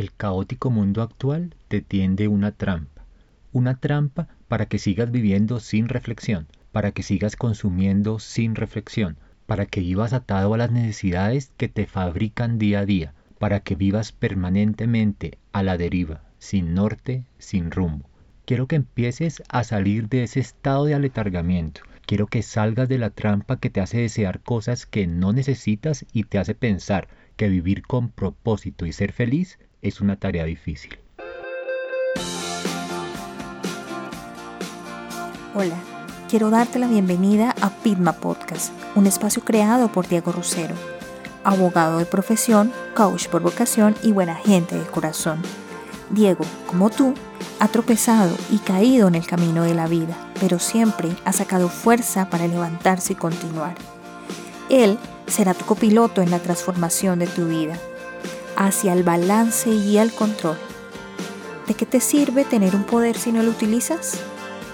El caótico mundo actual te tiende una trampa. Una trampa para que sigas viviendo sin reflexión, para que sigas consumiendo sin reflexión, para que vivas atado a las necesidades que te fabrican día a día, para que vivas permanentemente a la deriva, sin norte, sin rumbo. Quiero que empieces a salir de ese estado de aletargamiento. Quiero que salgas de la trampa que te hace desear cosas que no necesitas y te hace pensar que vivir con propósito y ser feliz es una tarea difícil. Hola, quiero darte la bienvenida a Pitma Podcast, un espacio creado por Diego Rusero, abogado de profesión, coach por vocación y buena gente de corazón. Diego, como tú, ha tropezado y caído en el camino de la vida, pero siempre ha sacado fuerza para levantarse y continuar. Él será tu copiloto en la transformación de tu vida, hacia el balance y el control. ¿De qué te sirve tener un poder si no lo utilizas?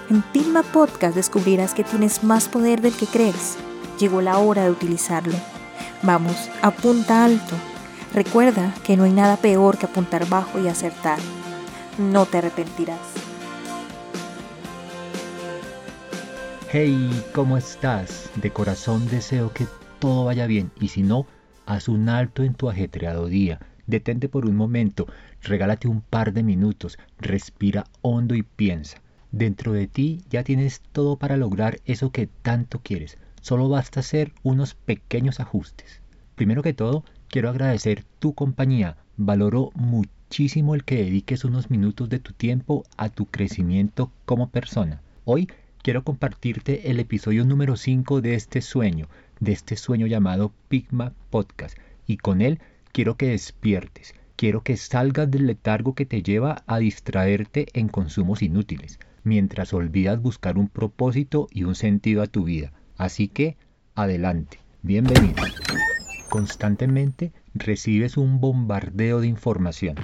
En Pilma Podcast descubrirás que tienes más poder del que crees. Llegó la hora de utilizarlo. Vamos, apunta alto. Recuerda que no hay nada peor que apuntar bajo y acertar no te arrepentirás. Hey, ¿cómo estás? De corazón deseo que todo vaya bien y si no, haz un alto en tu ajetreado día. Detente por un momento, regálate un par de minutos, respira hondo y piensa. Dentro de ti ya tienes todo para lograr eso que tanto quieres. Solo basta hacer unos pequeños ajustes. Primero que todo, quiero agradecer tu compañía. Valoro muchísimo el que dediques unos minutos de tu tiempo a tu crecimiento como persona. Hoy quiero compartirte el episodio número 5 de este sueño, de este sueño llamado Pigma Podcast. Y con él quiero que despiertes, quiero que salgas del letargo que te lleva a distraerte en consumos inútiles, mientras olvidas buscar un propósito y un sentido a tu vida. Así que, adelante, bienvenido. Constantemente recibes un bombardeo de información.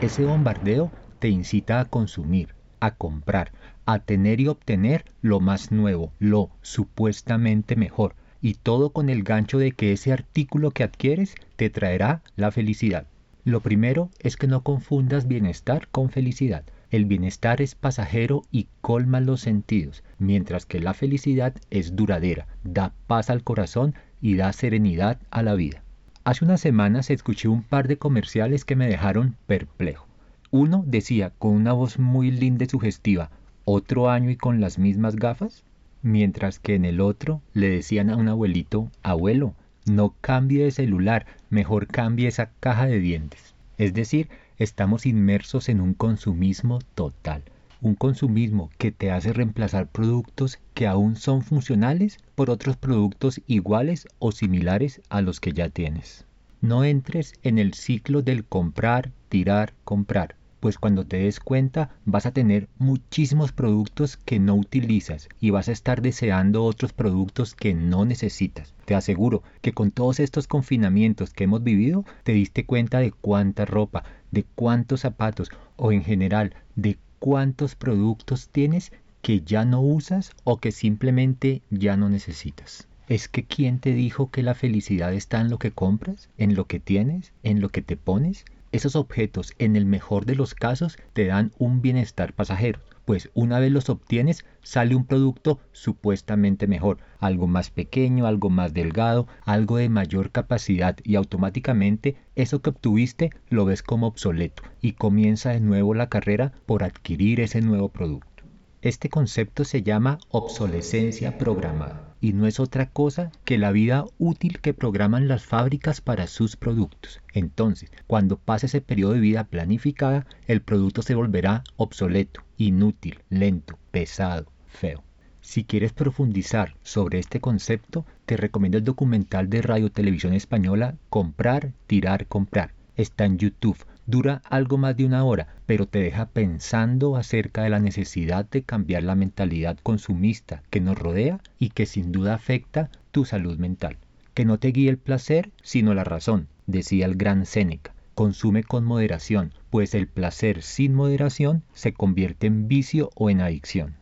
Ese bombardeo te incita a consumir, a comprar, a tener y obtener lo más nuevo, lo supuestamente mejor, y todo con el gancho de que ese artículo que adquieres te traerá la felicidad. Lo primero es que no confundas bienestar con felicidad. El bienestar es pasajero y colma los sentidos, mientras que la felicidad es duradera, da paz al corazón y da serenidad a la vida. Hace unas semanas escuché un par de comerciales que me dejaron perplejo. Uno decía con una voz muy linda y sugestiva, ¿otro año y con las mismas gafas? Mientras que en el otro le decían a un abuelito, abuelo, no cambie de celular, mejor cambie esa caja de dientes. Es decir, estamos inmersos en un consumismo total un consumismo que te hace reemplazar productos que aún son funcionales por otros productos iguales o similares a los que ya tienes. No entres en el ciclo del comprar, tirar, comprar, pues cuando te des cuenta vas a tener muchísimos productos que no utilizas y vas a estar deseando otros productos que no necesitas. Te aseguro que con todos estos confinamientos que hemos vivido te diste cuenta de cuánta ropa, de cuántos zapatos o en general de cuántos productos tienes que ya no usas o que simplemente ya no necesitas. ¿Es que quién te dijo que la felicidad está en lo que compras, en lo que tienes, en lo que te pones? Esos objetos, en el mejor de los casos, te dan un bienestar pasajero, pues una vez los obtienes sale un producto supuestamente mejor, algo más pequeño, algo más delgado, algo de mayor capacidad y automáticamente eso que obtuviste lo ves como obsoleto y comienza de nuevo la carrera por adquirir ese nuevo producto. Este concepto se llama obsolescencia programada y no es otra cosa que la vida útil que programan las fábricas para sus productos. Entonces, cuando pase ese periodo de vida planificada, el producto se volverá obsoleto, inútil, lento, pesado, feo. Si quieres profundizar sobre este concepto, te recomiendo el documental de Radio Televisión Española Comprar, Tirar, Comprar. Está en YouTube Dura algo más de una hora, pero te deja pensando acerca de la necesidad de cambiar la mentalidad consumista que nos rodea y que sin duda afecta tu salud mental. Que no te guíe el placer, sino la razón, decía el gran Séneca. Consume con moderación, pues el placer sin moderación se convierte en vicio o en adicción.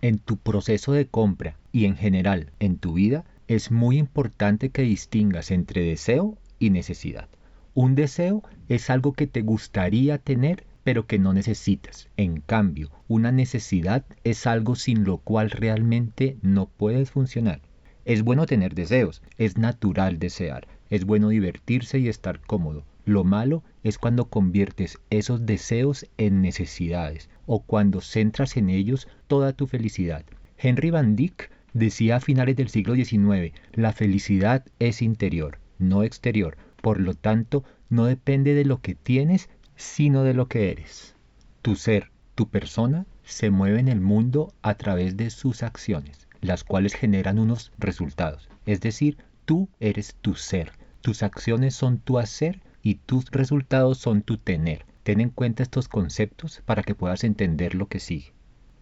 En tu proceso de compra y en general en tu vida, es muy importante que distingas entre deseo y necesidad. Un deseo es algo que te gustaría tener pero que no necesitas. En cambio, una necesidad es algo sin lo cual realmente no puedes funcionar. Es bueno tener deseos, es natural desear, es bueno divertirse y estar cómodo. Lo malo es cuando conviertes esos deseos en necesidades o cuando centras en ellos toda tu felicidad. Henry Van Dyck decía a finales del siglo XIX, la felicidad es interior, no exterior. Por lo tanto, no depende de lo que tienes, sino de lo que eres. Tu ser, tu persona, se mueve en el mundo a través de sus acciones, las cuales generan unos resultados. Es decir, tú eres tu ser, tus acciones son tu hacer y tus resultados son tu tener. Ten en cuenta estos conceptos para que puedas entender lo que sigue.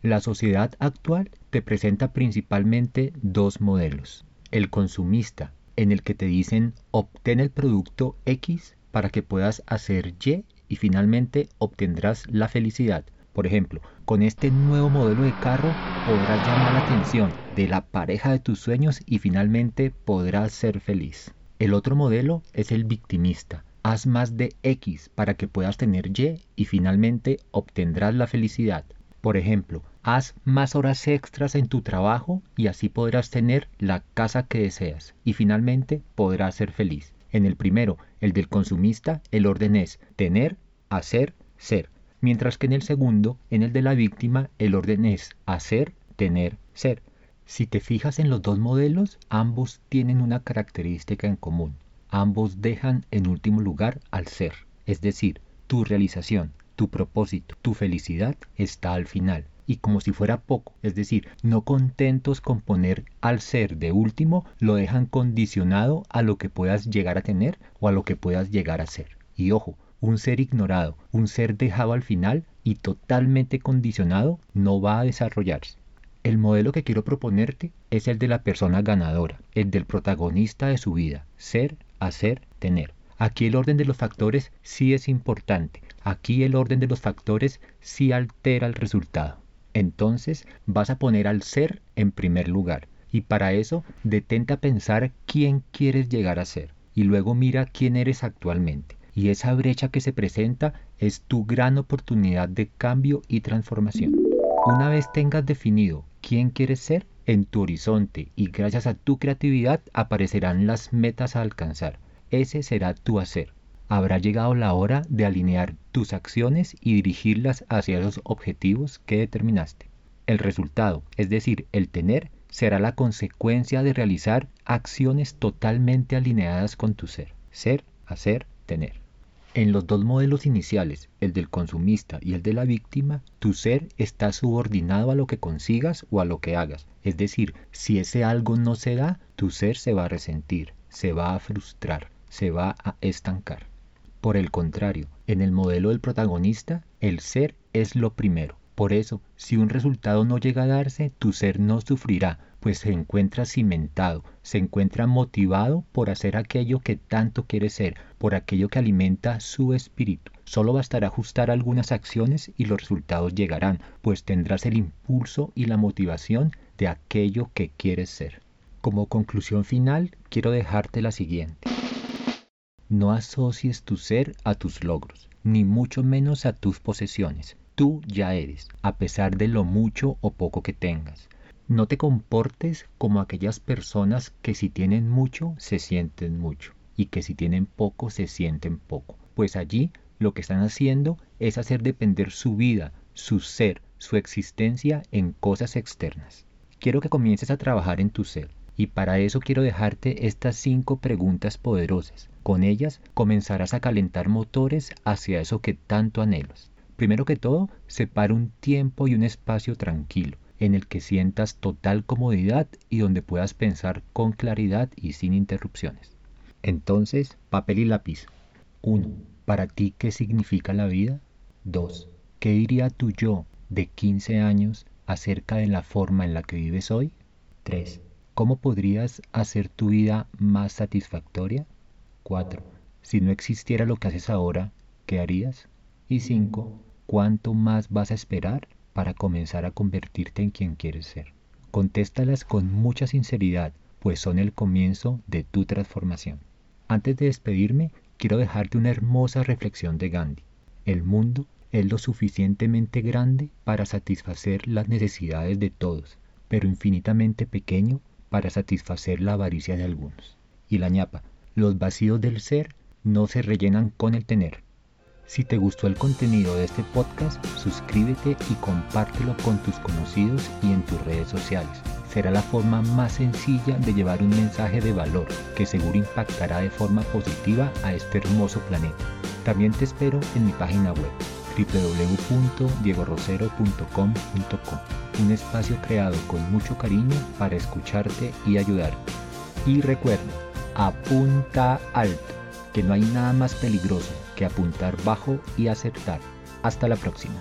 La sociedad actual te presenta principalmente dos modelos. El consumista, en el que te dicen obtén el producto X para que puedas hacer Y y finalmente obtendrás la felicidad. Por ejemplo, con este nuevo modelo de carro podrás llamar la atención de la pareja de tus sueños y finalmente podrás ser feliz. El otro modelo es el victimista. Haz más de X para que puedas tener Y y finalmente obtendrás la felicidad. Por ejemplo, haz más horas extras en tu trabajo y así podrás tener la casa que deseas y finalmente podrás ser feliz. En el primero, el del consumista, el orden es tener, hacer, ser. Mientras que en el segundo, en el de la víctima, el orden es hacer, tener, ser. Si te fijas en los dos modelos, ambos tienen una característica en común. Ambos dejan en último lugar al ser, es decir, tu realización, tu propósito, tu felicidad está al final y como si fuera poco, es decir, no contentos con poner al ser de último, lo dejan condicionado a lo que puedas llegar a tener o a lo que puedas llegar a ser. Y ojo, un ser ignorado, un ser dejado al final y totalmente condicionado no va a desarrollarse. El modelo que quiero proponerte es el de la persona ganadora, el del protagonista de su vida, ser, hacer, tener. Aquí el orden de los factores sí es importante, aquí el orden de los factores sí altera el resultado entonces vas a poner al ser en primer lugar. Y para eso detente a pensar quién quieres llegar a ser. Y luego mira quién eres actualmente. Y esa brecha que se presenta es tu gran oportunidad de cambio y transformación. Una vez tengas definido quién quieres ser, en tu horizonte y gracias a tu creatividad aparecerán las metas a alcanzar. Ese será tu hacer habrá llegado la hora de alinear tus acciones y dirigirlas hacia los objetivos que determinaste. El resultado, es decir, el tener, será la consecuencia de realizar acciones totalmente alineadas con tu ser. Ser, hacer, tener. En los dos modelos iniciales, el del consumista y el de la víctima, tu ser está subordinado a lo que consigas o a lo que hagas. Es decir, si ese algo no se da, tu ser se va a resentir, se va a frustrar, se va a estancar. Por el contrario, en el modelo del protagonista, el ser es lo primero. Por eso, si un resultado no llega a darse, tu ser no sufrirá, pues se encuentra cimentado, se encuentra motivado por hacer aquello que tanto quiere ser, por aquello que alimenta su espíritu. Solo bastará ajustar algunas acciones y los resultados llegarán, pues tendrás el impulso y la motivación de aquello que quieres ser. Como conclusión final, quiero dejarte la siguiente. No asocies tu ser a tus logros, ni mucho menos a tus posesiones. Tú ya eres, a pesar de lo mucho o poco que tengas. No te comportes como aquellas personas que si tienen mucho se sienten mucho y que si tienen poco se sienten poco, pues allí lo que están haciendo es hacer depender su vida, su ser, su existencia en cosas externas. Quiero que comiences a trabajar en tu ser y para eso quiero dejarte estas cinco preguntas poderosas con ellas comenzarás a calentar motores hacia eso que tanto anhelas. Primero que todo, separa un tiempo y un espacio tranquilo, en el que sientas total comodidad y donde puedas pensar con claridad y sin interrupciones. Entonces, papel y lápiz. 1. ¿Para ti qué significa la vida? 2. ¿Qué diría tu yo de 15 años acerca de la forma en la que vives hoy? 3. ¿Cómo podrías hacer tu vida más satisfactoria? 4. Si no existiera lo que haces ahora, ¿qué harías? Y 5. ¿Cuánto más vas a esperar para comenzar a convertirte en quien quieres ser? Contéstalas con mucha sinceridad, pues son el comienzo de tu transformación. Antes de despedirme, quiero dejarte una hermosa reflexión de Gandhi. El mundo es lo suficientemente grande para satisfacer las necesidades de todos, pero infinitamente pequeño para satisfacer la avaricia de algunos. Y la ñapa, los vacíos del ser no se rellenan con el tener. Si te gustó el contenido de este podcast, suscríbete y compártelo con tus conocidos y en tus redes sociales. Será la forma más sencilla de llevar un mensaje de valor que seguro impactará de forma positiva a este hermoso planeta. También te espero en mi página web www.diegorosero.com.com, un espacio creado con mucho cariño para escucharte y ayudarte. Y recuerda, apunta alto, que no hay nada más peligroso que apuntar bajo y acertar. Hasta la próxima.